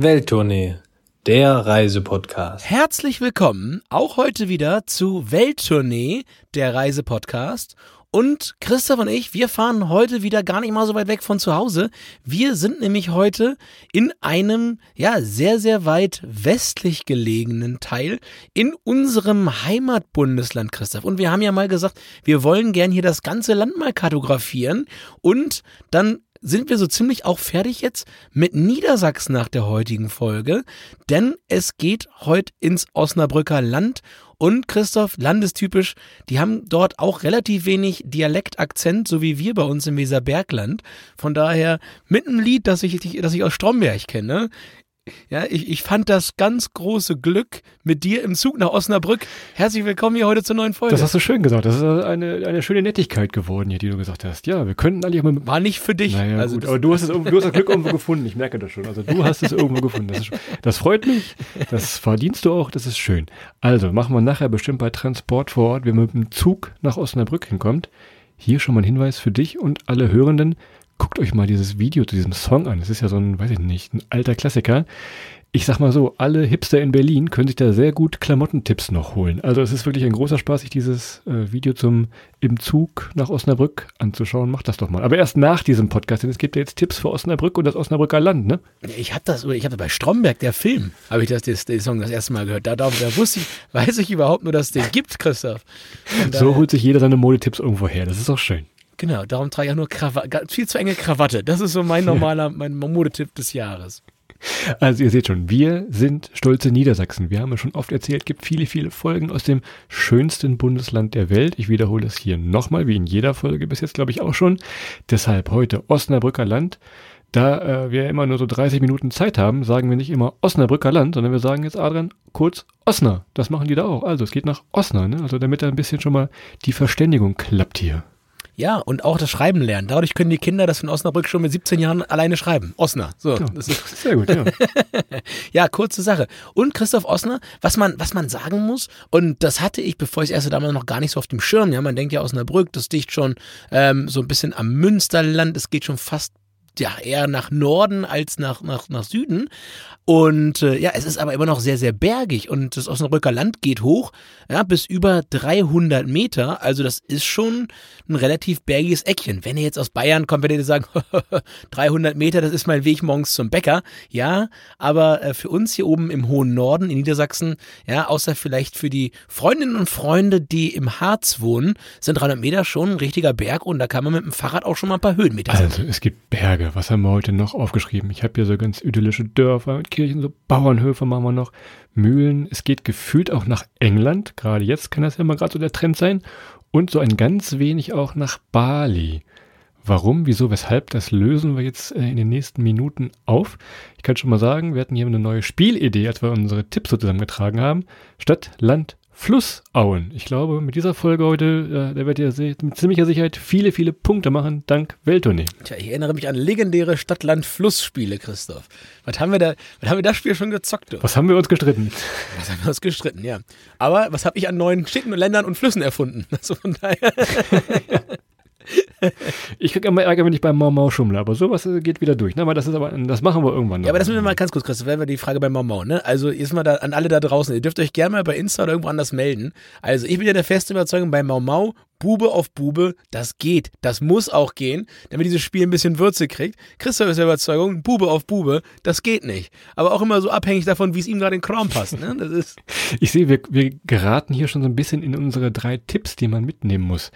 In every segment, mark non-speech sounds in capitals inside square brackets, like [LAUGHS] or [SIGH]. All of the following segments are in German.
Welttournee, der Reisepodcast. Herzlich willkommen auch heute wieder zu Welttournee, der Reisepodcast. Und Christoph und ich, wir fahren heute wieder gar nicht mal so weit weg von zu Hause. Wir sind nämlich heute in einem, ja, sehr, sehr weit westlich gelegenen Teil in unserem Heimatbundesland, Christoph. Und wir haben ja mal gesagt, wir wollen gern hier das ganze Land mal kartografieren und dann sind wir so ziemlich auch fertig jetzt mit Niedersachsen nach der heutigen Folge, denn es geht heute ins Osnabrücker Land und Christoph, landestypisch, die haben dort auch relativ wenig Dialektakzent, so wie wir bei uns im Weserbergland. Von daher mit einem Lied, das ich, das ich aus Stromberg kenne, ja, ich, ich fand das ganz große Glück mit dir im Zug nach Osnabrück. Herzlich willkommen hier heute zur neuen Folge. Das hast du schön gesagt. Das ist eine, eine schöne Nettigkeit geworden hier, die du gesagt hast. Ja, wir könnten eigentlich mal. War nicht für dich. Naja, also gut, aber du hast, es, du hast das Glück irgendwo gefunden. Ich merke das schon. Also du hast es irgendwo gefunden. Das, ist, das freut mich. Das verdienst du auch. Das ist schön. Also machen wir nachher bestimmt bei Transport vor Ort, wenn man mit dem Zug nach Osnabrück hinkommt. Hier schon mal ein Hinweis für dich und alle Hörenden guckt euch mal dieses Video zu diesem Song an. Es ist ja so ein, weiß ich nicht, ein alter Klassiker. Ich sag mal so, alle Hipster in Berlin können sich da sehr gut Klamottentipps noch holen. Also es ist wirklich ein großer Spaß, sich dieses äh, Video zum im Zug nach Osnabrück anzuschauen. Macht das doch mal. Aber erst nach diesem Podcast, denn es gibt ja jetzt Tipps für Osnabrück und das Osnabrücker Land, ne? Ich habe das, ich habe bei Stromberg, der Film, habe ich das, das, den Song das erste Mal gehört. Da, da, da wusste ich, weiß ich überhaupt nur, dass es den gibt, Christoph. so holt sich jeder seine Modetipps irgendwo her. Das ist auch schön. Genau, darum trage ich auch nur Krawatte, viel zu enge Krawatte. Das ist so mein [LAUGHS] normaler, mein Modetipp des Jahres. Also ihr seht schon, wir sind stolze Niedersachsen. Wir haben ja schon oft erzählt, gibt viele, viele Folgen aus dem schönsten Bundesland der Welt. Ich wiederhole das hier nochmal, wie in jeder Folge bis jetzt, glaube ich, auch schon. Deshalb heute Osnabrücker Land. Da äh, wir immer nur so 30 Minuten Zeit haben, sagen wir nicht immer Osnabrücker Land, sondern wir sagen jetzt Adrian kurz Osna. Das machen die da auch. Also es geht nach Osna, ne? Also damit da ein bisschen schon mal die Verständigung klappt hier. Ja, und auch das Schreiben lernen. Dadurch können die Kinder das in Osnabrück schon mit 17 Jahren alleine schreiben. Osner. So, ja, das ist sehr gut, ja. [LAUGHS] ja, kurze Sache. Und Christoph Osner, was man, was man sagen muss, und das hatte ich, bevor ich es erste damals noch gar nicht so auf dem Schirm, ja, man denkt ja Osnabrück, das dicht schon ähm, so ein bisschen am Münsterland, es geht schon fast ja eher nach Norden als nach, nach, nach Süden. Und äh, ja, es ist aber immer noch sehr, sehr bergig und das Osnabrücker Land geht hoch, ja, bis über 300 Meter. Also das ist schon ein relativ bergiges Eckchen. Wenn ihr jetzt aus Bayern kommt, werdet ihr sagen, [LAUGHS] 300 Meter, das ist mein Weg morgens zum Bäcker. Ja, aber äh, für uns hier oben im hohen Norden in Niedersachsen, ja, außer vielleicht für die Freundinnen und Freunde, die im Harz wohnen, sind 300 Meter schon ein richtiger Berg und da kann man mit dem Fahrrad auch schon mal ein paar Höhenmeter Also es gibt Berge. Was haben wir heute noch aufgeschrieben? Ich habe hier so ganz idyllische Dörfer mit Kirchen, so Bauernhöfe machen wir noch, Mühlen. Es geht gefühlt auch nach England. Gerade jetzt kann das ja mal gerade so der Trend sein. Und so ein ganz wenig auch nach Bali. Warum, wieso, weshalb, das lösen wir jetzt äh, in den nächsten Minuten auf. Ich kann schon mal sagen, wir hatten hier eine neue Spielidee, als wir unsere Tipps so zusammengetragen haben. Stadt, Land, Flussauen. Ich glaube, mit dieser Folge heute, äh, da werdet ihr mit ziemlicher Sicherheit viele, viele Punkte machen, dank Welttournee. Tja, ich erinnere mich an legendäre Stadt-Land-Fluss-Spiele, Christoph. Was haben wir da, was haben wir das Spiel schon gezockt? Du? Was haben wir uns gestritten? Was haben wir uns gestritten, ja. Aber was habe ich an neuen Städten und Ländern und Flüssen erfunden? Also von daher. [LAUGHS] [LAUGHS] ich kriege immer Ärger, wenn ich beim Mau Mau schummle, aber sowas äh, geht wieder durch. Ne? Aber das ist aber, das machen wir irgendwann noch. Ja, aber das müssen wir mal ganz kurz, Christoph, wenn wir die Frage beim Mau Mau, ne? Also jetzt mal da, an alle da draußen, ihr dürft euch gerne mal bei Insta oder irgendwo anders melden. Also ich bin ja der festen Überzeugung, bei Mau Mau Bube auf Bube, das geht. Das muss auch gehen, damit dieses Spiel ein bisschen Würze kriegt. Christoph ist der Überzeugung, Bube auf Bube, das geht nicht. Aber auch immer so abhängig davon, wie es ihm gerade in den Kram passt. Ne? Das ist [LAUGHS] ich sehe, wir, wir geraten hier schon so ein bisschen in unsere drei Tipps, die man mitnehmen muss.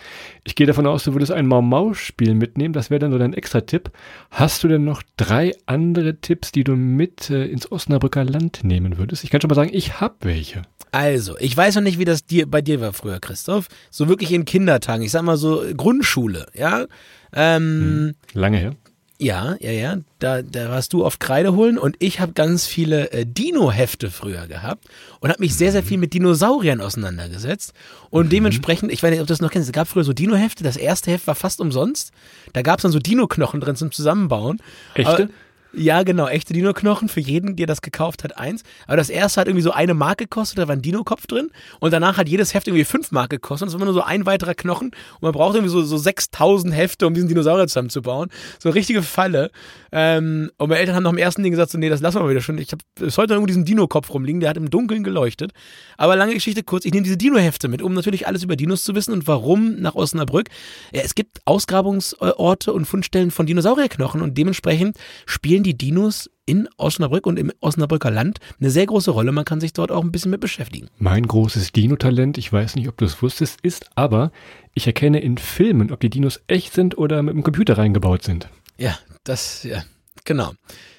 Ich gehe davon aus, du würdest ein Mau-Mau-Spiel mitnehmen. Das wäre dann so dein Extra-Tipp. Hast du denn noch drei andere Tipps, die du mit äh, ins Osnabrücker Land nehmen würdest? Ich kann schon mal sagen, ich habe welche. Also, ich weiß noch nicht, wie das dir, bei dir war früher, Christoph. So wirklich in Kindertagen. Ich sag mal so Grundschule, ja. Ähm, hm, lange her. Ja, ja, ja. Da, da warst du oft Kreide holen und ich habe ganz viele äh, Dino-Hefte früher gehabt und habe mich sehr, sehr viel mit Dinosauriern auseinandergesetzt. Und mhm. dementsprechend, ich weiß nicht, ob du das noch kennst, es gab früher so Dino-Hefte. Das erste Heft war fast umsonst. Da gab es dann so Dino-Knochen drin zum Zusammenbauen. Echte? Aber, Ja, genau, echte Dino-Knochen für jeden, der das gekauft hat, eins. Aber das erste hat irgendwie so eine Mark gekostet, da war ein Dino-Kopf drin. Und danach hat jedes Heft irgendwie fünf Mark gekostet. Und das war immer nur so ein weiterer Knochen. Und man braucht irgendwie so, so 6000 Hefte, um diesen Dinosaurier zusammenzubauen. So eine richtige Falle. Ähm, und meine Eltern haben nach dem ersten Ding gesagt, so, nee, das lassen wir mal wieder schon. Ich habe bis heute irgendwo diesen Dino-Kopf rumliegen, der hat im Dunkeln geleuchtet. Aber lange Geschichte kurz, ich nehme diese Dino-Hefte mit, um natürlich alles über Dinos zu wissen und warum nach Osnabrück. Ja, es gibt Ausgrabungsorte und Fundstellen von Dinosaurierknochen und dementsprechend spielen die Dinos in Osnabrück und im Osnabrücker Land eine sehr große Rolle. Man kann sich dort auch ein bisschen mit beschäftigen. Mein großes Dino-Talent, ich weiß nicht, ob du es wusstest, ist aber, ich erkenne in Filmen, ob die Dinos echt sind oder mit dem Computer reingebaut sind. Ja, das, ja, genau.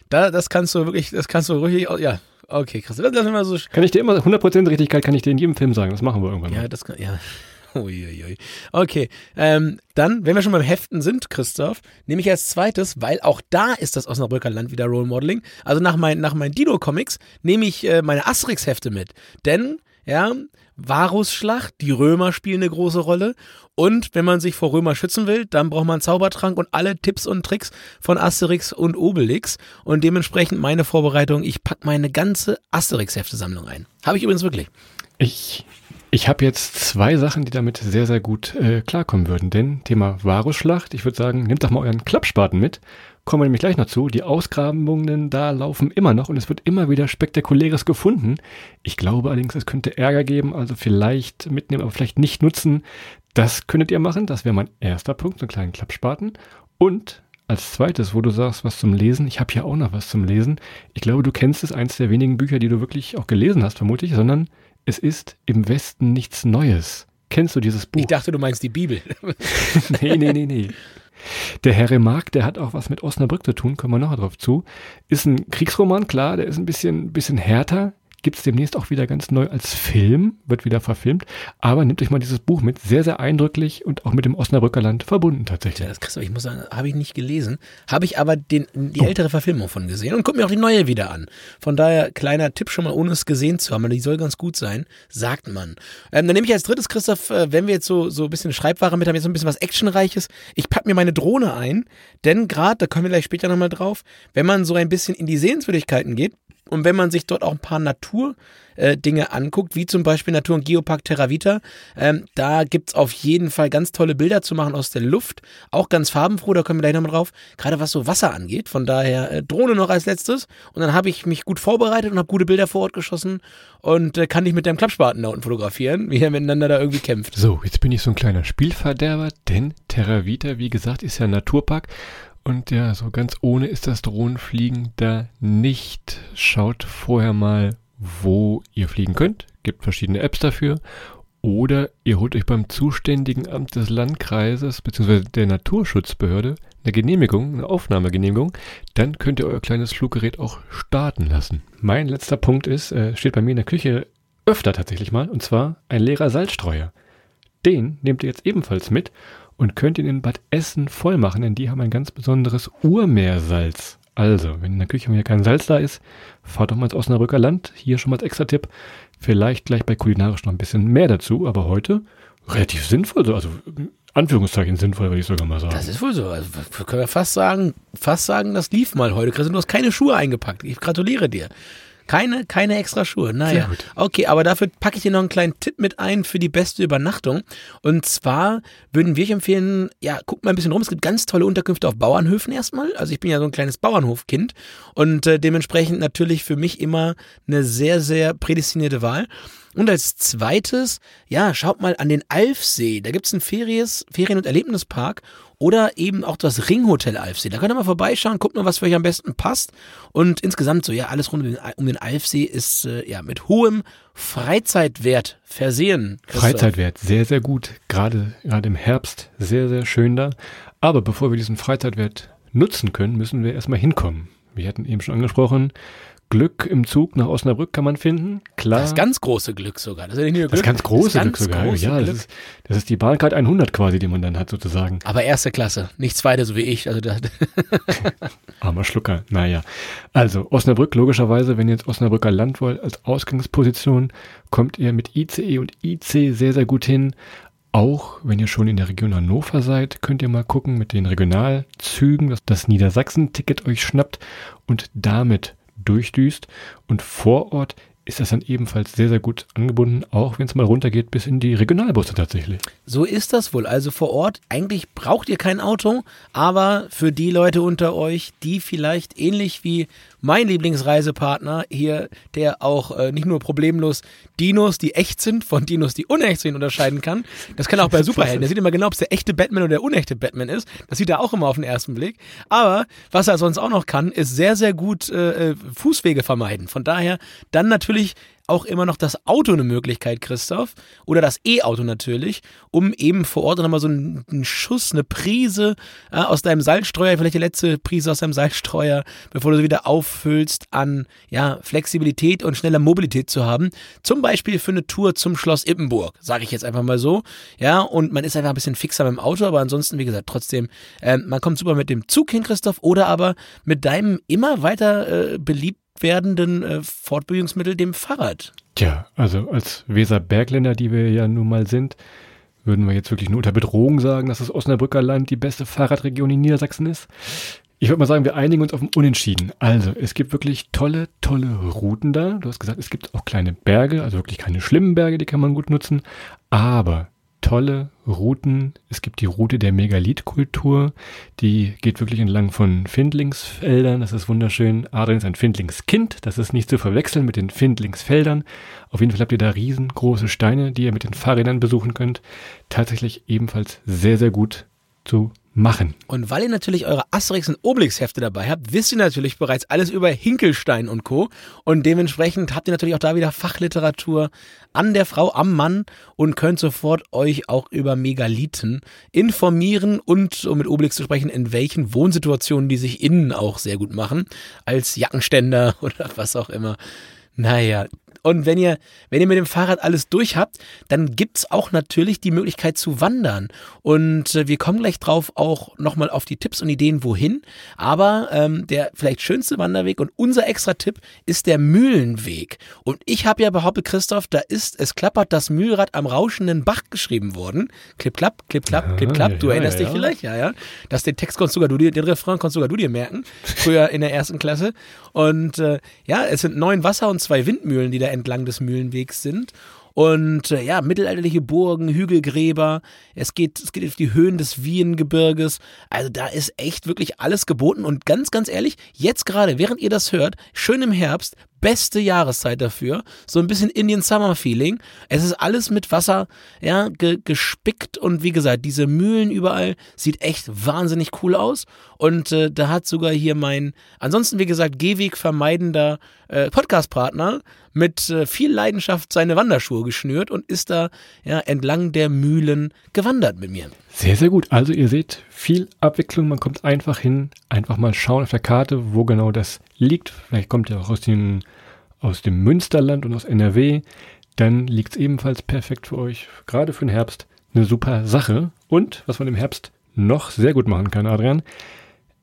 Da, das kannst du wirklich, das kannst du richtig, ja, okay, krass. Das, das immer so. Kann ich dir immer, 100% Richtigkeit kann ich dir in jedem Film sagen, das machen wir irgendwann Ja, mal. das kann, ja. [LAUGHS] Uiuiui. Okay, ähm, dann, wenn wir schon beim Heften sind, Christoph, nehme ich als zweites, weil auch da ist das Osnabrücker Land wieder Role Modeling. Also nach, mein, nach meinen Dino-Comics nehme ich äh, meine Asterix-Hefte mit. Denn, ja, Varusschlacht, die Römer spielen eine große Rolle. Und wenn man sich vor Römer schützen will, dann braucht man einen Zaubertrank und alle Tipps und Tricks von Asterix und Obelix. Und dementsprechend meine Vorbereitung, ich packe meine ganze Asterix-Heftesammlung ein. Habe ich übrigens wirklich. Ich, ich habe jetzt zwei Sachen, die damit sehr, sehr gut äh, klarkommen würden. Denn Thema Varusschlacht, ich würde sagen, nehmt doch mal euren Klappspaten mit. Kommen wir nämlich gleich noch zu. Die Ausgrabungen da laufen immer noch und es wird immer wieder Spektakuläres gefunden. Ich glaube allerdings, es könnte Ärger geben, also vielleicht mitnehmen, aber vielleicht nicht nutzen. Das könntet ihr machen. Das wäre mein erster Punkt, so einen kleinen Klappspaten. Und als zweites, wo du sagst, was zum Lesen, ich habe hier auch noch was zum Lesen. Ich glaube, du kennst es, eins der wenigen Bücher, die du wirklich auch gelesen hast, vermutlich, sondern es ist im Westen nichts Neues. Kennst du dieses Buch? Ich dachte, du meinst die Bibel. [LAUGHS] nee, nee, nee, nee. Der Herr Remarque, der hat auch was mit Osnabrück zu tun, kommen wir noch drauf zu. Ist ein Kriegsroman, klar, der ist ein bisschen, bisschen härter. Gibt es demnächst auch wieder ganz neu als Film, wird wieder verfilmt. Aber nehmt euch mal dieses Buch mit, sehr, sehr eindrücklich und auch mit dem Osnabrücker Land verbunden tatsächlich. Ja, das Christoph, ich muss sagen, habe ich nicht gelesen. Habe ich aber den, die ältere Verfilmung von gesehen und guck mir auch die neue wieder an. Von daher, kleiner Tipp schon mal, ohne es gesehen zu haben, die soll ganz gut sein, sagt man. Ähm, dann nehme ich als drittes, Christoph, äh, wenn wir jetzt so, so ein bisschen Schreibware mit haben, jetzt so ein bisschen was Actionreiches. Ich packe mir meine Drohne ein, denn gerade, da kommen wir gleich später nochmal drauf, wenn man so ein bisschen in die Sehenswürdigkeiten geht, und wenn man sich dort auch ein paar Naturdinge äh, anguckt, wie zum Beispiel Natur- und Geopark Terra Vita, ähm, da gibt's auf jeden Fall ganz tolle Bilder zu machen aus der Luft. Auch ganz farbenfroh, da kommen wir gleich nochmal drauf. Gerade was so Wasser angeht. Von daher äh, Drohne noch als letztes. Und dann habe ich mich gut vorbereitet und habe gute Bilder vor Ort geschossen und äh, kann dich mit deinem Klappspaten da unten fotografieren, wie er miteinander da irgendwie kämpft. So, jetzt bin ich so ein kleiner Spielverderber, denn Terra Vita, wie gesagt, ist ja ein Naturpark. Und ja, so ganz ohne ist das Drohnenfliegen da nicht. Schaut vorher mal, wo ihr fliegen könnt. Gibt verschiedene Apps dafür. Oder ihr holt euch beim zuständigen Amt des Landkreises bzw. der Naturschutzbehörde eine Genehmigung, eine Aufnahmegenehmigung. Dann könnt ihr euer kleines Fluggerät auch starten lassen. Mein letzter Punkt ist, äh, steht bei mir in der Küche öfter tatsächlich mal, und zwar ein leerer Salzstreuer. Den nehmt ihr jetzt ebenfalls mit und könnt ihn in Bad Essen voll machen, denn die haben ein ganz besonderes Urmeersalz. Also, wenn in der Küche mal kein Salz da ist, fahrt doch mal ins Osnabrücker Land. Hier schon mal als extra Tipp. Vielleicht gleich bei kulinarisch noch ein bisschen mehr dazu, aber heute relativ sinnvoll. so, Also, Anführungszeichen sinnvoll, würde ich sogar mal sagen. Das ist wohl so. Also, können wir fast sagen, fast sagen, das lief mal heute. Christian, du hast keine Schuhe eingepackt. Ich gratuliere dir. Keine, keine extra Schuhe. Naja. Sehr gut. Okay, aber dafür packe ich dir noch einen kleinen Tipp mit ein für die beste Übernachtung. Und zwar würden wir euch empfehlen, ja, guckt mal ein bisschen rum. Es gibt ganz tolle Unterkünfte auf Bauernhöfen erstmal. Also ich bin ja so ein kleines Bauernhofkind und äh, dementsprechend natürlich für mich immer eine sehr, sehr prädestinierte Wahl. Und als zweites, ja, schaut mal an den Alfsee. Da gibt's einen Feries, Ferien- und Erlebnispark oder eben auch das Ringhotel Alfsee. Da könnt ihr mal vorbeischauen, guckt mal, was für euch am besten passt. Und insgesamt so, ja, alles rund um den, um den Alfsee ist äh, ja mit hohem Freizeitwert versehen. Christoph. Freizeitwert, sehr, sehr gut. Gerade, gerade im Herbst, sehr, sehr schön da. Aber bevor wir diesen Freizeitwert nutzen können, müssen wir erstmal hinkommen. Wir hatten eben schon angesprochen, Glück im Zug nach Osnabrück kann man finden. Klar. Das ganz große Glück sogar. Das ist nicht nur Glück. Das ganz große das Glück sogar. große ja, Glück. Das, ist, das ist die Bahncard 100 quasi, die man dann hat sozusagen. Aber erste Klasse, nicht zweite, so wie ich. Also [LAUGHS] [LAUGHS] Armer Schlucker. Naja. Also Osnabrück, logischerweise, wenn ihr jetzt Osnabrücker Land wollt als Ausgangsposition, kommt ihr mit ICE und IC sehr, sehr gut hin. Auch wenn ihr schon in der Region Hannover seid, könnt ihr mal gucken mit den Regionalzügen, dass das Niedersachsen-Ticket euch schnappt und damit durchdüst. Und vor Ort ist das dann ebenfalls sehr, sehr gut angebunden, auch wenn es mal runtergeht bis in die Regionalbusse tatsächlich. So ist das wohl. Also vor Ort, eigentlich braucht ihr kein Auto, aber für die Leute unter euch, die vielleicht ähnlich wie mein Lieblingsreisepartner hier, der auch äh, nicht nur problemlos Dinos, die echt sind, von Dinos, die unecht sind, unterscheiden kann. Das kann auch bei [LAUGHS] Superhelden. Der sieht immer genau, ob es der echte Batman oder der unechte Batman ist. Das sieht er auch immer auf den ersten Blick. Aber was er sonst auch noch kann, ist sehr, sehr gut äh, äh Fußwege vermeiden. Von daher dann natürlich auch immer noch das Auto eine Möglichkeit, Christoph, oder das E-Auto natürlich, um eben vor Ort nochmal so einen, Schuss, eine Prise äh, aus deinem Salzstreuer, vielleicht die letzte Prise aus deinem Salzstreuer, bevor du sie wieder auffüllst, an ja, Flexibilität und schneller Mobilität zu haben. Zum Beispiel für eine Tour zum Schloss Ippenburg, sage ich jetzt einfach mal so. Ja, und man ist einfach ein bisschen fixer dem Auto, aber ansonsten, wie gesagt, trotzdem, äh, man kommt super mit dem Zug hin, Christoph, oder aber mit deinem immer weiter äh, beliebten werdenden äh, Fortbewegungsmittel, dem Fahrrad. Tja, also als Weserbergländer, die wir ja nun mal sind, würden wir jetzt wirklich nur unter Bedrohung sagen, dass das Osnabrücker Land die beste Fahrradregion in Niedersachsen ist. Ich würde mal sagen, wir einigen uns auf ein Unentschieden. Also, es gibt wirklich tolle, tolle Routen da. Du hast gesagt, es gibt auch kleine Berge, also wirklich keine schlimmen Berge, die kann man gut nutzen. Aber tolle Routen. Es gibt die Route der Megalithkultur, die geht wirklich entlang von Findlingsfeldern. Das ist wunderschön. Adrian ist ein Findlingskind. Das ist nicht zu verwechseln mit den Findlingsfeldern. Auf jeden Fall habt ihr da riesengroße Steine, die ihr mit den Fahrrädern besuchen könnt. Tatsächlich ebenfalls sehr, sehr gut zu machen. Und weil ihr natürlich eure Asterix und Obelix Hefte dabei habt, wisst ihr natürlich bereits alles über Hinkelstein und Co. Und dementsprechend habt ihr natürlich auch da wieder Fachliteratur an der Frau, am Mann und könnt sofort euch auch über Megalithen informieren und, um mit Obelix zu sprechen, in welchen Wohnsituationen die sich innen auch sehr gut machen, als Jackenständer [LAUGHS] oder was auch immer. Naja, und wenn ihr, wenn ihr mit dem Fahrrad alles durch habt, dann gibt's auch natürlich die Möglichkeit zu wandern. Und äh, wir kommen gleich drauf auch nochmal auf die Tipps und Ideen, wohin. Aber ähm, der vielleicht schönste Wanderweg und unser extra Tipp ist der Mühlenweg. Und ich habe ja behauptet, Christoph, da ist, es klappert das Mühlrad am rauschenden Bach geschrieben worden. Klipp, klapp, klipp, klapp, klipp, klapp. Du ja, erinnerst ja. dich vielleicht, ja, ja. Das den Text konntest sogar du dir, den Refrain konntest sogar du dir merken. Früher in der ersten Klasse. Und äh, ja, es sind neun Wasser und zwei Windmühlen, die da entlang des Mühlenwegs sind. Und äh, ja, mittelalterliche Burgen, Hügelgräber, es geht, es geht auf die Höhen des Wiehengebirges. Also da ist echt wirklich alles geboten. Und ganz, ganz ehrlich, jetzt gerade, während ihr das hört, schön im Herbst, beste Jahreszeit dafür. So ein bisschen Indian Summer Feeling. Es ist alles mit Wasser, ja, ge gespickt und wie gesagt, diese Mühlen überall sieht echt wahnsinnig cool aus. Und äh, da hat sogar hier mein, ansonsten wie gesagt, Gehweg vermeidender äh, Podcast-Partner mit äh, viel Leidenschaft seine Wanderschuhe geschnürt und ist da ja entlang der Mühlen gewandert mit mir. Sehr, sehr gut. Also ihr seht viel Abwechslung. Man kommt einfach hin, einfach mal schauen auf der Karte, wo genau das liegt. Vielleicht kommt ihr auch aus dem, aus dem Münsterland und aus NRW. Dann liegt es ebenfalls perfekt für euch. Gerade für den Herbst eine super Sache. Und was man im Herbst noch sehr gut machen kann, Adrian,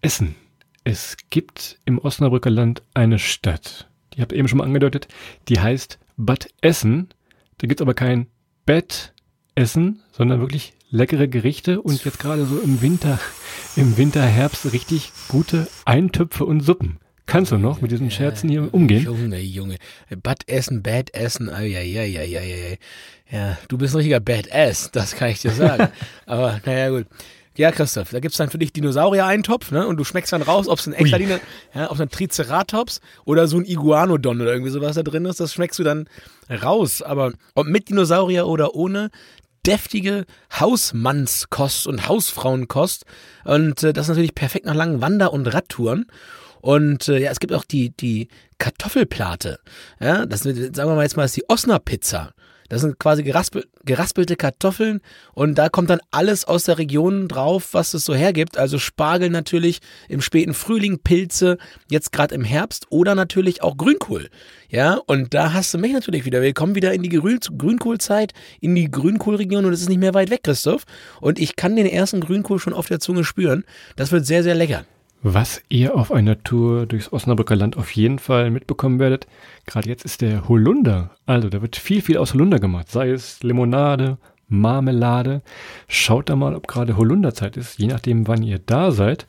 Essen. Es gibt im Osnabrücker Land eine Stadt, die habt ihr eben schon mal angedeutet, die heißt Bad Essen. Da gibt es aber kein Bett Essen, sondern wirklich leckere Gerichte und jetzt gerade so im Winter, im Winter, Herbst richtig gute Eintöpfe und Suppen. Kannst du noch mit diesen Scherzen hier umgehen? Junge, Junge. Bad Essen, Bad Essen, ja, ja, ja, ja, ja. Ja, du bist ein richtiger Badass, das kann ich dir sagen. [LAUGHS] Aber naja, gut. Ja, Christoph, da gibt's dann für dich Dinosaurier-Eintopf, ne? Und du schmeckst dann raus, ob es ein echter Dino, ja, ob es ein Triceratops oder so ein Iguanodon oder irgendwie sowas da drin ist, das schmeckst du dann raus. Aber ob mit Dinosaurier oder ohne, deftige Hausmannskost und Hausfrauenkost. Und äh, das ist natürlich perfekt nach langen Wander- und Radtouren. Und äh, ja, es gibt auch die, die Kartoffelplate. Ja, das sagen wir mal jetzt mal, ist die Osner-Pizza. Das sind quasi geraspel, geraspelte Kartoffeln und da kommt dann alles aus der Region drauf, was es so hergibt. Also Spargel natürlich im späten Frühling, Pilze, jetzt gerade im Herbst oder natürlich auch Grünkohl. Ja, und da hast du mich natürlich wieder. Wir kommen wieder in die Grün Grünkohlzeit, in die Grünkohlregion und es ist nicht mehr weit weg, Christoph. Und ich kann den ersten Grünkohl schon auf der Zunge spüren. Das wird sehr, sehr lecker. Was ihr auf einer Tour durchs Osnabrücker Land auf jeden Fall mitbekommen werdet, gerade jetzt ist der Holunder. Also da wird viel, viel aus Holunder gemacht. Sei es Limonade, Marmelade. Schaut da mal, ob gerade Holunderzeit ist, je nachdem, wann ihr da seid.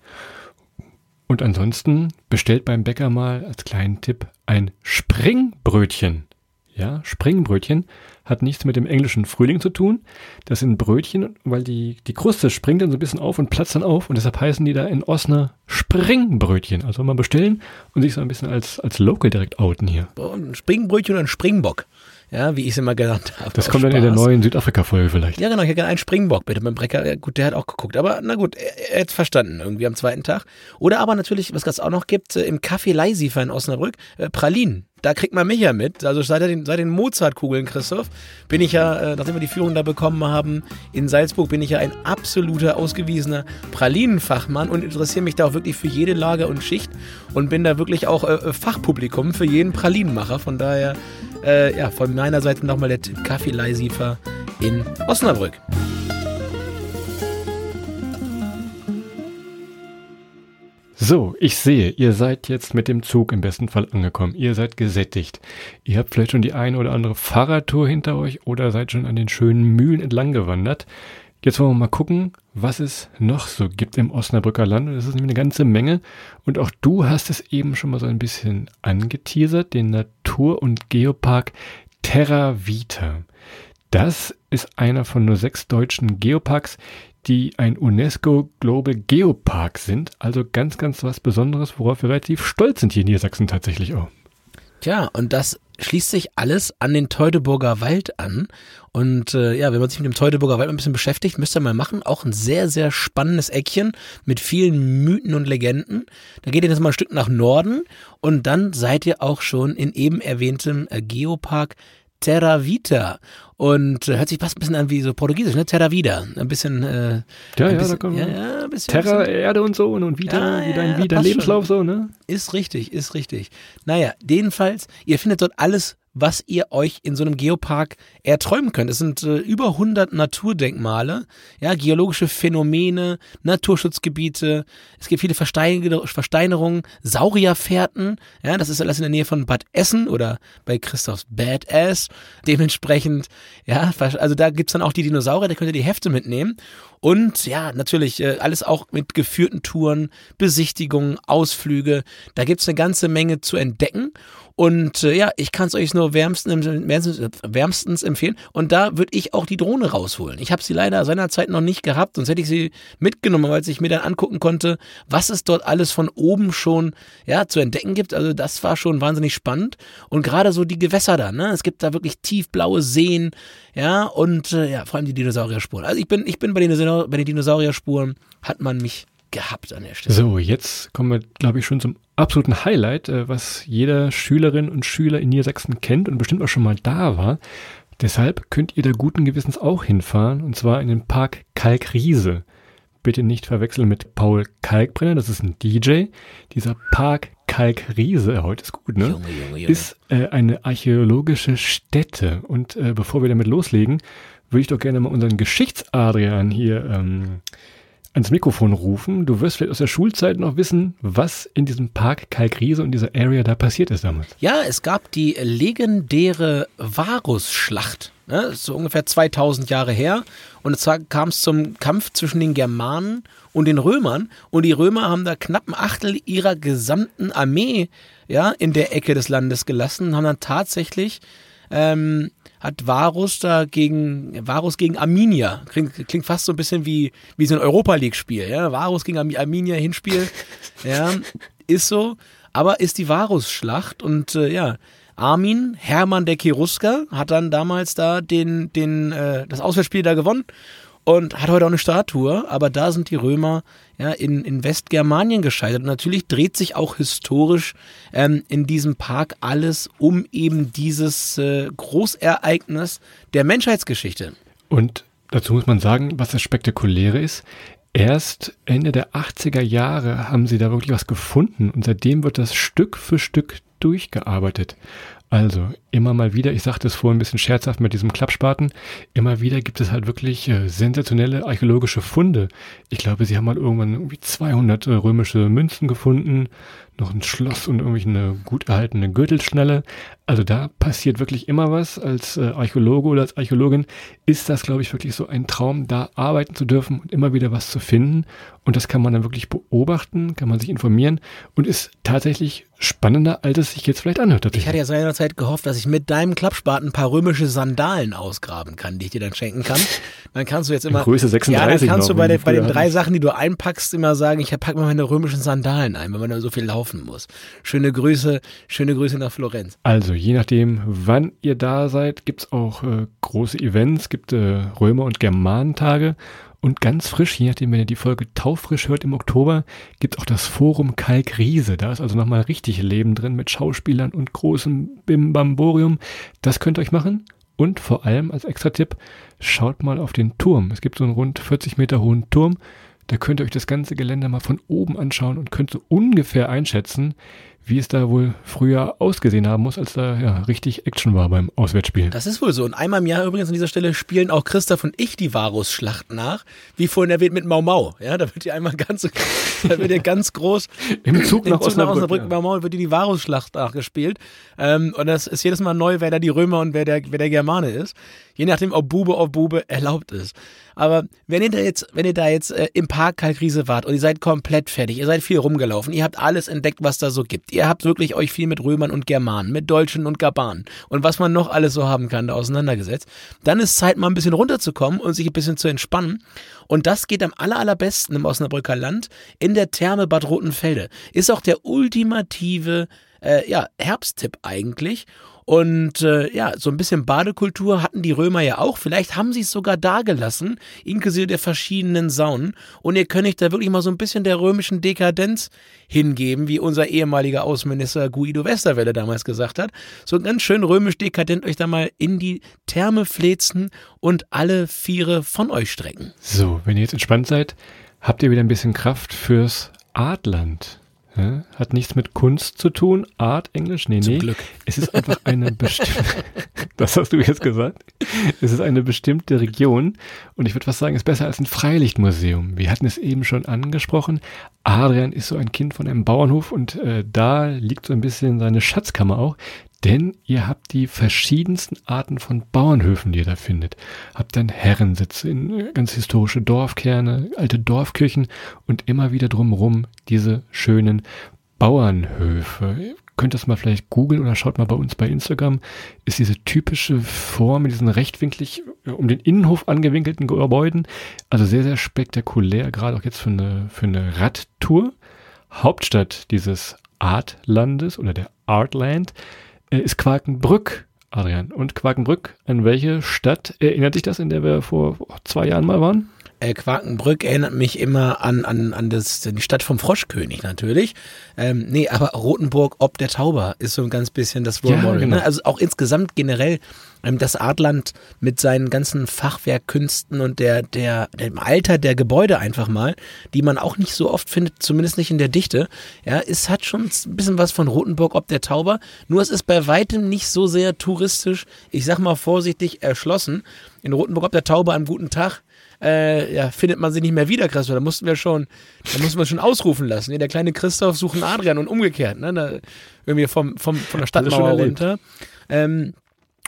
Und ansonsten bestellt beim Bäcker mal als kleinen Tipp ein Springbrötchen. Ja, Springbrötchen hat nichts mit dem englischen Frühling zu tun. Das sind Brötchen, weil die, die Kruste springt dann so ein bisschen auf und platzt dann auf und deshalb heißen die da in Osnabrück Springbrötchen. Also mal bestellen und sich so ein bisschen als, als Local direkt outen hier. Ein Springbrötchen und ein Springbock. Ja, wie ich es immer genannt habe. Das kommt dann in der neuen Südafrika-Folge vielleicht. Ja, genau. Ich hätte gerne einen Springbock bitte beim Brecker. Ja, gut, der hat auch geguckt. Aber na gut, er, er hat verstanden irgendwie am zweiten Tag. Oder aber natürlich, was es auch noch gibt, äh, im Café Leisifer in Osnabrück, äh, Pralinen da kriegt man mich ja mit. Also seit den, seit den Mozart-Kugeln, Christoph, bin ich ja, äh, nachdem wir die Führung da bekommen haben, in Salzburg bin ich ja ein absoluter, ausgewiesener Pralinenfachmann und interessiere mich da auch wirklich für jede Lage und Schicht und bin da wirklich auch äh Fachpublikum für jeden Pralinenmacher. Von daher, äh, ja, von meiner Seite nochmal der Tipp Kaffee Leisifer in Osnabrück. So, ich sehe, ihr seid jetzt mit dem Zug im besten Fall angekommen. Ihr seid gesättigt. Ihr habt vielleicht schon die eine oder andere Fahrradtour hinter euch oder seid schon an den schönen Mühlen entlang gewandert. Jetzt wollen wir mal gucken, was es noch so gibt im Osnabrücker Land. Das ist nämlich eine ganze Menge. Und auch du hast es eben schon mal so ein bisschen angeteasert, den Natur- und Geopark Terra Vita. Das ist einer von nur sechs deutschen Geoparks, die ein UNESCO Global Geopark sind. Also ganz, ganz was Besonderes, worauf wir relativ stolz sind hier in Niedersachsen tatsächlich auch. Tja, und das schließt sich alles an den Teutoburger Wald an. Und äh, ja, wenn man sich mit dem Teutoburger Wald ein bisschen beschäftigt, müsst ihr mal machen. Auch ein sehr, sehr spannendes Eckchen mit vielen Mythen und Legenden. Da geht ihr jetzt mal ein Stück nach Norden und dann seid ihr auch schon in eben erwähntem äh, Geopark Terra Vita. Und äh, hört sich fast ein bisschen an wie so Portugiesisch, ne? Terra Vida. Ein bisschen. Äh, ja, ein ja, bisschen, da kommt ja, ja, ein bisschen, Terra, bisschen, Erde und so und, und Vita, ja, wie dein, wie dein Lebenslauf schon. so, ne? Ist richtig, ist richtig. Naja, jedenfalls, ihr findet dort alles was ihr euch in so einem Geopark erträumen könnt. Es sind äh, über 100 Naturdenkmale, ja, geologische Phänomene, Naturschutzgebiete. Es gibt viele Verstein Versteinerungen, Saurierfährten. Ja, das ist alles in der Nähe von Bad Essen oder bei Christophs Badass. Dementsprechend, ja, also da gibt's dann auch die Dinosaurier, da könnt ihr die Hefte mitnehmen. Und ja, natürlich äh, alles auch mit geführten Touren, Besichtigungen, Ausflüge. Da gibt's eine ganze Menge zu entdecken. Und äh, ja, ich kann es euch nur wärmstens, wärmstens empfehlen. Und da würde ich auch die Drohne rausholen. Ich habe sie leider seinerzeit noch nicht gehabt, sonst hätte ich sie mitgenommen, weil ich mir dann angucken konnte, was es dort alles von oben schon ja, zu entdecken gibt. Also das war schon wahnsinnig spannend. Und gerade so die Gewässer da, ne? Es gibt da wirklich tiefblaue Seen, ja, und äh, ja, vor allem die Dinosaurierspuren. Also ich bin, ich bin bei den, bei den Dinosaurierspuren, hat man mich gehabt an der Stelle. So, jetzt kommen wir, glaube ich, schon zum absoluten Highlight, äh, was jeder Schülerin und Schüler in Niedersachsen kennt und bestimmt auch schon mal da war. Deshalb könnt ihr da guten Gewissens auch hinfahren, und zwar in den Park Kalkriese. Bitte nicht verwechseln mit Paul Kalkbrenner, das ist ein DJ. Dieser Park Kalkriese, heute ist gut, ne? Junge, Junge, Junge. Ist äh, eine archäologische Stätte. Und äh, bevor wir damit loslegen, würde ich doch gerne mal unseren Geschichtsadrian hier ähm, ans Mikrofon rufen. Du wirst vielleicht aus der Schulzeit noch wissen, was in diesem Park Kalkriese und dieser Area da passiert ist damals. Ja, es gab die legendäre Varusschlacht. Ne? So ungefähr 2000 Jahre her. Und zwar kam es zum Kampf zwischen den Germanen und den Römern. Und die Römer haben da knapp ein Achtel ihrer gesamten Armee ja, in der Ecke des Landes gelassen und haben dann tatsächlich ähm, hat Varus da gegen Varus gegen Arminia. Klingt, klingt fast so ein bisschen wie, wie so ein Europa League-Spiel, ja. Varus gegen Arminia Hinspiel. [LAUGHS] ja, ist so. Aber ist die Varus-Schlacht und äh, ja, Armin, Hermann der Cherusker, hat dann damals da den, den, äh, das Auswärtsspiel da gewonnen und hat heute auch eine Statue, aber da sind die Römer ja, in, in Westgermanien gescheitert. Und natürlich dreht sich auch historisch ähm, in diesem Park alles um eben dieses äh, Großereignis der Menschheitsgeschichte. Und dazu muss man sagen, was das Spektakuläre ist, erst Ende der 80er Jahre haben sie da wirklich was gefunden und seitdem wird das Stück für Stück durchgearbeitet. Also, immer mal wieder, ich sagte es vorhin ein bisschen scherzhaft mit diesem Klappspaten, immer wieder gibt es halt wirklich äh, sensationelle archäologische Funde. Ich glaube, sie haben mal irgendwann irgendwie 200 äh, römische Münzen gefunden, noch ein Schloss und irgendwie eine gut erhaltene Gürtelschnelle. Also da passiert wirklich immer was. Als äh, Archäologe oder als Archäologin ist das, glaube ich, wirklich so ein Traum, da arbeiten zu dürfen und immer wieder was zu finden. Und das kann man dann wirklich beobachten, kann man sich informieren und ist tatsächlich spannender, als es sich jetzt vielleicht anhört. Ich hatte ja seinerzeit gehofft, dass ich mit deinem Klappspaten ein paar römische Sandalen ausgraben kann, die ich dir dann schenken kann. [LAUGHS] Dann kannst du jetzt immer. Größe 36 ja, dann kannst noch, du bei, den, bei den drei Sachen, die du einpackst, immer sagen, ich pack mal meine römischen Sandalen ein, wenn man da so viel laufen muss. Schöne Grüße, schöne Grüße nach Florenz. Also, je nachdem, wann ihr da seid, gibt's auch äh, große Events, gibt äh, Römer- und Germanentage. Und ganz frisch, je nachdem, wenn ihr die Folge taufrisch hört im Oktober, gibt auch das Forum Kalk Riese. Da ist also nochmal richtig Leben drin mit Schauspielern und großem Bimbamborium. Das könnt ihr euch machen. Und vor allem als extra Tipp, schaut mal auf den Turm. Es gibt so einen rund 40 Meter hohen Turm. Da könnt ihr euch das ganze Gelände mal von oben anschauen und könnt so ungefähr einschätzen, wie es da wohl früher ausgesehen haben muss, als da ja richtig Action war beim Auswärtsspiel. Das ist wohl so. Und einmal im Jahr übrigens an dieser Stelle spielen auch Christoph und ich die Varus-Schlacht nach, wie vorhin erwähnt mit Mau Mau. Ja, da wird die einmal ganz, [LAUGHS] da wird ja ganz groß [LAUGHS] im Zug nach im Zug nach Osnabrück. Osnabrück Mau Mau wird die, die Varus-Schlacht nachgespielt. Ähm, und das ist jedes Mal neu, wer da die Römer und wer der, wer der Germane ist. Je nachdem, ob Bube auf Bube erlaubt ist. Aber wenn ihr da jetzt, wenn ihr da jetzt äh, im Park Kalkriese wart und ihr seid komplett fertig, ihr seid viel rumgelaufen, ihr habt alles entdeckt, was da so gibt. Ihr habt wirklich euch viel mit Römern und Germanen, mit Deutschen und Gabanen und was man noch alles so haben kann, da auseinandergesetzt. Dann ist Zeit, mal ein bisschen runterzukommen und sich ein bisschen zu entspannen. Und das geht am aller, allerbesten im Osnabrücker Land in der Therme Bad Rotenfelde. Ist auch der ultimative äh, ja, Herbsttipp eigentlich. Und äh, ja, so ein bisschen Badekultur hatten die Römer ja auch. Vielleicht haben sie es sogar da gelassen, inklusive der verschiedenen Saunen. Und ihr könnt euch da wirklich mal so ein bisschen der römischen Dekadenz hingeben, wie unser ehemaliger Außenminister Guido Westerwelle damals gesagt hat. So ganz schön römisch dekadent euch da mal in die Therme flezen und alle Viere von euch strecken. So, wenn ihr jetzt entspannt seid, habt ihr wieder ein bisschen Kraft fürs Artland. Ja, hat nichts mit Kunst zu tun, Art, Englisch, nee, Zum nee. Glück. Es ist einfach eine bestimmte, [LAUGHS] das hast du jetzt gesagt. Es ist eine bestimmte Region und ich würde was sagen, ist besser als ein Freilichtmuseum. Wir hatten es eben schon angesprochen. Adrian ist so ein Kind von einem Bauernhof und äh, da liegt so ein bisschen seine Schatzkammer auch. Denn ihr habt die verschiedensten Arten von Bauernhöfen, die ihr da findet. Habt dann Herrensitze in äh, ganz historische Dorfkerne, alte Dorfkirchen und immer wieder drumherum diese schönen Bauernhöfe. Könnt das mal vielleicht googeln oder schaut mal bei uns bei Instagram. Ist diese typische Form mit diesen rechtwinklig äh, um den Innenhof angewinkelten Gebäuden. Also sehr, sehr spektakulär, gerade auch jetzt für eine, für eine Radtour. Hauptstadt dieses Artlandes oder der Artland äh, ist Quakenbrück, Adrian. Und Quakenbrück, an welche Stadt erinnert dich das, in der wir vor zwei Jahren mal waren? Äh, Quakenbrück erinnert mich immer an, an, an das, die Stadt vom Froschkönig natürlich. Ähm, nee, aber Rothenburg ob der Tauber ist so ein ganz bisschen das Role Ja, Model. genau. Ne? Also auch insgesamt generell ähm, das Artland mit seinen ganzen Fachwerkkünsten und der, der, dem Alter der Gebäude einfach mal, die man auch nicht so oft findet, zumindest nicht in der Dichte. Ja, es hat schon ein bisschen was von Rothenburg ob der Tauber. Nur es ist bei weitem nicht so sehr touristisch, ich sag mal vorsichtig, erschlossen. In Rothenburg ob der Tauber am guten Tag äh, ja, findet man sie nicht mehr wieder, Christoph. Da mussten wir schon, da mussten wir schon ausrufen lassen. Der kleine Christoph sucht einen Adrian und umgekehrt, ne? Da, irgendwie vom, vom, von der Stadtmauer runter. Ähm,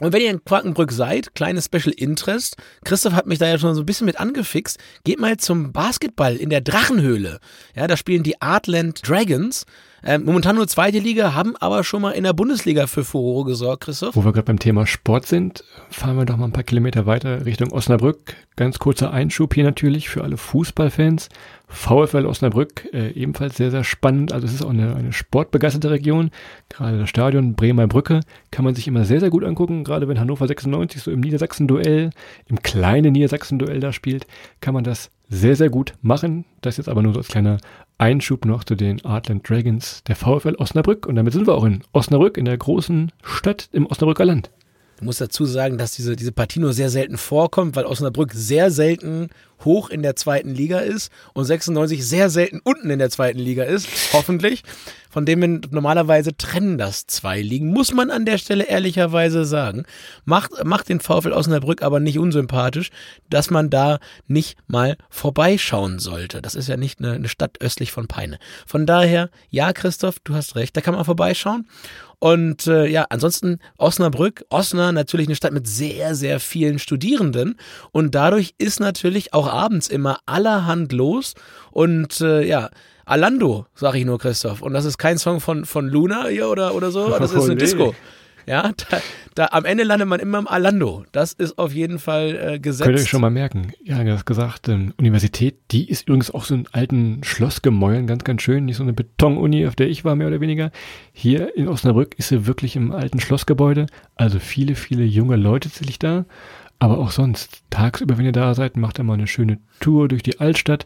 und wenn ihr in Quakenbrück seid, kleines Special Interest, Christoph hat mich da ja schon so ein bisschen mit angefixt, geht mal zum Basketball in der Drachenhöhle. Ja, da spielen die Artland Dragons. Ähm, momentan nur zweite Liga, haben aber schon mal in der Bundesliga für Furore gesorgt, Christoph. Wo wir gerade beim Thema Sport sind, fahren wir doch mal ein paar Kilometer weiter Richtung Osnabrück. Ganz kurzer Einschub hier natürlich für alle Fußballfans. VfL Osnabrück, äh, ebenfalls sehr, sehr spannend. Also es ist auch eine, eine sportbegeisterte Region. Gerade das Stadion Bremer Brücke kann man sich immer sehr, sehr gut angucken. Gerade wenn Hannover 96 so im Niedersachsen-Duell, im kleinen Niedersachsen-Duell da spielt, kann man das sehr, sehr gut machen. Das jetzt aber nur so als kleiner Einschub noch zu den Artland Dragons der VfL Osnabrück. Und damit sind wir auch in Osnabrück, in der großen Stadt im Osnabrücker Land. Du musst dazu sagen, dass diese, diese Partie nur sehr selten vorkommt, weil Osnabrück sehr selten hoch in der zweiten Liga ist und 96 sehr selten unten in der zweiten Liga ist, hoffentlich. Von dem wir normalerweise trennen das zwei Ligen, muss man an der Stelle ehrlicherweise sagen. Macht, macht den VfL Osnabrück aber nicht unsympathisch, dass man da nicht mal vorbeischauen sollte. Das ist ja nicht eine, eine Stadt östlich von Peine. Von daher, ja, Christoph, du hast recht, da kann man vorbeischauen. Und äh, ja, ansonsten Osnabrück, Osnabrück natürlich eine Stadt mit sehr, sehr vielen Studierenden. Und dadurch ist natürlich auch abends immer allerhand los. Und äh, ja, Alando, sag ich nur, Christoph. Und das ist kein Song von, von Luna hier oder, oder so. Das ist [LAUGHS] eine Disco. Ja, da, da, am Ende landet man immer im Alando. Das ist auf jeden Fall äh, gesetzt. Könnt ihr euch schon mal merken. Ja, das gesagt, ähm, Universität, die ist übrigens auch so in alten Schlossgemäuern, ganz, ganz schön. Nicht so eine Betonuni, auf der ich war, mehr oder weniger. Hier in Osnabrück ist sie wirklich im alten Schlossgebäude. Also viele, viele junge Leute zähle da. Aber auch sonst, tagsüber, wenn ihr da seid, macht ihr mal eine schöne Tour durch die Altstadt.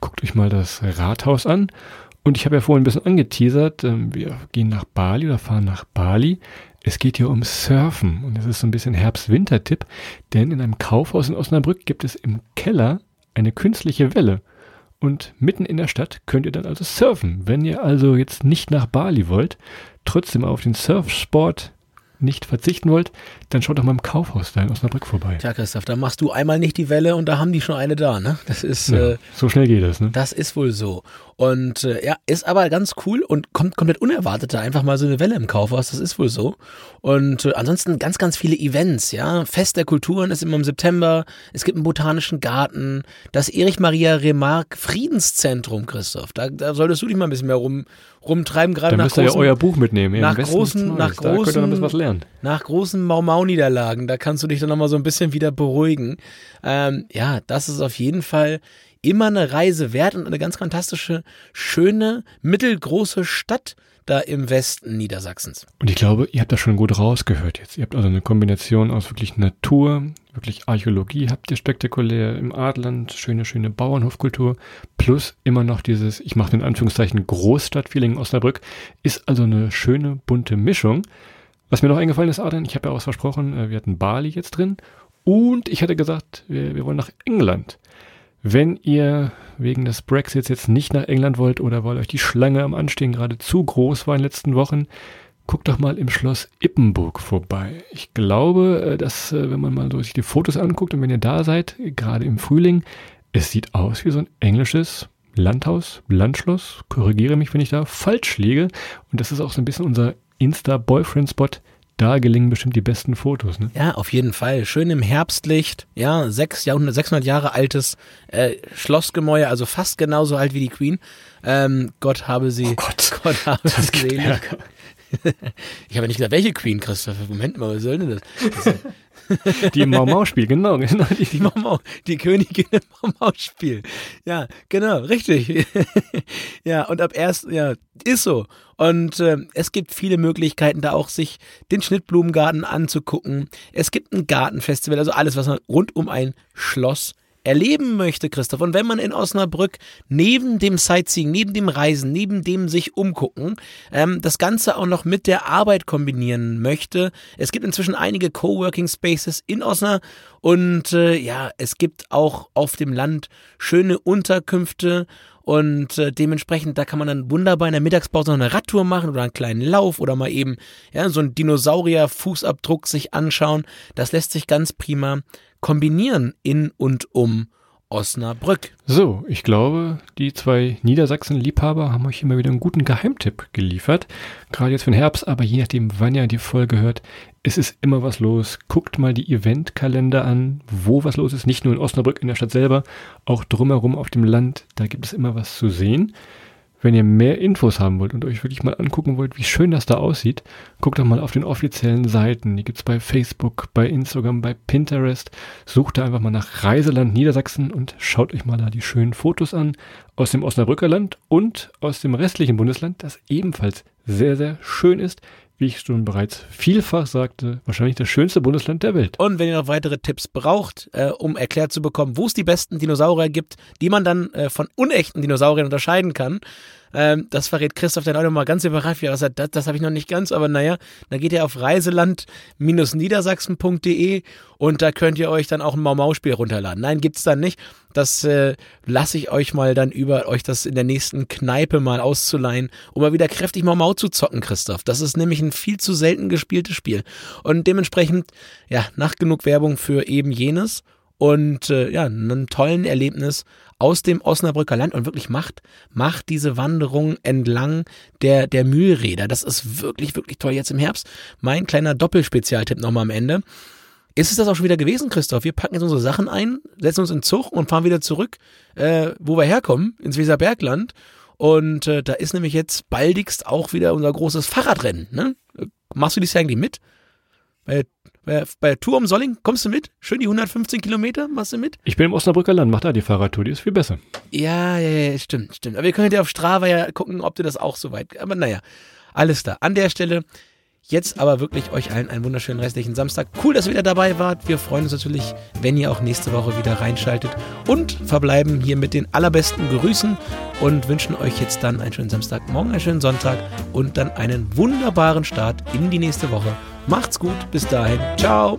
Guckt euch mal das Rathaus an. Und ich habe ja vorhin ein bisschen angeteasert, ähm, wir gehen nach Bali oder fahren nach Bali. Es geht hier um Surfen und das ist so ein bisschen Herbst-Winter-Tipp, denn in einem Kaufhaus in Osnabrück gibt es im Keller eine künstliche Welle. Und mitten in der Stadt könnt ihr dann also surfen. Wenn ihr also jetzt nicht nach Bali wollt, trotzdem auf den Surfsport nicht verzichten wollt, dann schaut doch mal im Kaufhaus da in Osnabrück vorbei. Tja, Christoph, da machst du einmal nicht die Welle und da haben die schon eine da, ne? Das ist. Ja, äh, so schnell geht es, ne? Das ist wohl so. Und äh, ja, ist aber ganz cool und kommt komplett unerwartet da einfach mal so eine Welle im Kaufhaus. Das ist wohl so. Und äh, ansonsten ganz, ganz viele Events, ja. Fest der Kulturen ist immer im September. Es gibt einen botanischen Garten. Das Erich Maria Remarque Friedenszentrum, Christoph. Da, da solltest du dich mal ein bisschen mehr rum, rumtreiben, gerade nach ihr ja großen, euer Buch mitnehmen. nach großen- nach großen- nach großen Mau-Mau-Niederlagen, da kannst du dich dann nochmal so ein bisschen wieder beruhigen. Ähm, ja, das ist auf jeden Fall immer eine Reise wert und eine ganz fantastische, schöne, mittelgroße Stadt da im Westen Niedersachsens. Und ich glaube, ihr habt das schon gut rausgehört jetzt. Ihr habt also eine Kombination aus wirklich Natur, wirklich Archäologie habt ihr spektakulär im Adland, schöne, schöne Bauernhofkultur, plus immer noch dieses, ich mache in Anführungszeichen Großstadtfeeling in Osnabrück, ist also eine schöne, bunte Mischung. Was mir noch eingefallen ist, Adrian, ich habe ja auch was versprochen, äh, wir hatten Bali jetzt drin und ich hatte gesagt, wir, wir wollen nach England. Wenn ihr wegen des Brexits jetzt nicht nach England wollt oder weil euch die Schlange am Anstehen gerade zu groß war in den letzten Wochen, guckt doch mal im Schloss Ippenburg vorbei. Ich glaube, äh, dass, äh, wenn man mal so sich die Fotos anguckt und wenn ihr da seid, gerade im Frühling, es sieht aus wie so ein englisches Landhaus, Landschloss. Korrigiere mich, wenn ich da falsch liege. Und das ist auch so ein bisschen unser Insta-Boyfriend-Spot. Da gelingen bestimmt die besten Fotos, ne? Ja, auf jeden Fall. Schön im Herbstlicht. Ja, sechs Jahrhundert, 600 Jahre altes äh, Schlossgemäuer, also fast genauso alt wie die Queen. Ähm, Gott habe sie. Oh Gott, Gott habe das sie. Ich habe ja nicht gesagt, welche Queen, Christoph. Moment mal, was soll denn das? [LAUGHS] Die im Mau-Mau-Spiel, genau. genau die, Die Mau die Königin im Mau-Mau-Spiel. Ja, genau, richtig. [LAUGHS] ja, und ab erst, ja, ist so. Und äh, es gibt viele Möglichkeiten, da auch sich den Schnittblumengarten anzugucken. Es gibt ein Gartenfestival, also alles, was man rund um ein Schloss erleben möchte, Christoph. Und wenn man in Osnabrück neben dem Sightseeing, neben dem Reisen, neben dem sich umgucken, ähm, das Ganze auch noch mit der Arbeit kombinieren möchte, es gibt inzwischen einige Coworking Spaces in Osnabrück und äh, ja, es gibt auch auf dem Land schöne Unterkünfte und äh, dementsprechend, da kann man dann wunderbar in der Mittagspause noch eine Radtour machen oder einen kleinen Lauf oder mal eben ja, so einen Dinosaurier-Fußabdruck sich anschauen. Das lässt sich ganz prima kombinieren in und um Osnabrück. So, ich glaube, die zwei Niedersachsen-Liebhaber haben euch immer wieder einen guten Geheimtipp geliefert. Gerade jetzt für den Herbst, aber je nachdem, wann ihr die Folge hört, es ist immer was los. Guckt mal die Eventkalender an, wo was los ist. Nicht nur in Osnabrück in der Stadt selber, auch drumherum auf dem Land. Da gibt es immer was zu sehen. Wenn ihr mehr Infos haben wollt und euch wirklich mal angucken wollt, wie schön das da aussieht, guckt doch mal auf den offiziellen Seiten. Die gibt's bei Facebook, bei Instagram, bei Pinterest. Sucht da einfach mal nach Reiseland Niedersachsen und schaut euch mal da die schönen Fotos an aus dem Osnabrücker Land und aus dem restlichen Bundesland, das ebenfalls sehr, sehr schön ist. Wie ich schon bereits vielfach sagte, wahrscheinlich das schönste Bundesland der Welt. Und wenn ihr noch weitere Tipps braucht, äh, um erklärt zu bekommen, wo es die besten Dinosaurier gibt, die man dann äh, von unechten Dinosauriern unterscheiden kann, Ähm, das verrät Christoph dann auch nochmal ganz überrascht, wie er sagt, das, das habe ich noch nicht ganz, aber naja, da geht ihr auf reiseland-niedersachsen.de und da könnt ihr euch dann auch ein Mau-Mau-Spiel runterladen. Nein, gibt's dann nicht. Das äh, lasse ich euch mal dann über euch das in der nächsten Kneipe mal auszuleihen, um mal wieder kräftig Mau-Mau zu zocken, Christoph. Das ist nämlich ein viel zu selten gespieltes Spiel. Und dementsprechend, ja, nach genug Werbung für eben jenes und äh, ja, einen tollen Erlebnis aus dem Osnabrücker Land und wirklich macht, macht diese Wanderung entlang der, der Mühlräder. Das ist wirklich, wirklich toll jetzt im Herbst. Mein kleiner Doppelspezialtipp nochmal am Ende. Ist es das auch schon wieder gewesen, Christoph? Wir packen jetzt unsere Sachen ein, setzen uns in den Zug und fahren wieder zurück, äh, wo wir herkommen, ins Weserbergland. Und äh, da ist nämlich jetzt baldigst auch wieder unser großes Fahrradrennen. Ne? Machst du dies ja eigentlich mit? Bei bei, bei Tour um Solling, kommst du mit? Schön die 115 Kilometer, machst du mit? Ich bin im Osnabrücker Land, mach da die Fahrradtour, die ist viel besser. Ja, ja, ja, stimmt, stimmt. Aber ihr könnt ja auf Strava ja gucken, ob du das auch so weit. Aber naja, alles da. An der Stelle Jetzt aber wirklich euch allen einen wunderschönen restlichen Samstag. Cool, dass ihr wieder dabei wart. Wir freuen uns natürlich, wenn ihr auch nächste Woche wieder reinschaltet und verbleiben hier mit den allerbesten Grüßen und wünschen euch jetzt dann einen schönen Samstag, morgen einen schönen Sonntag und dann einen wunderbaren Start in die nächste Woche. Macht's gut, bis dahin. Ciao.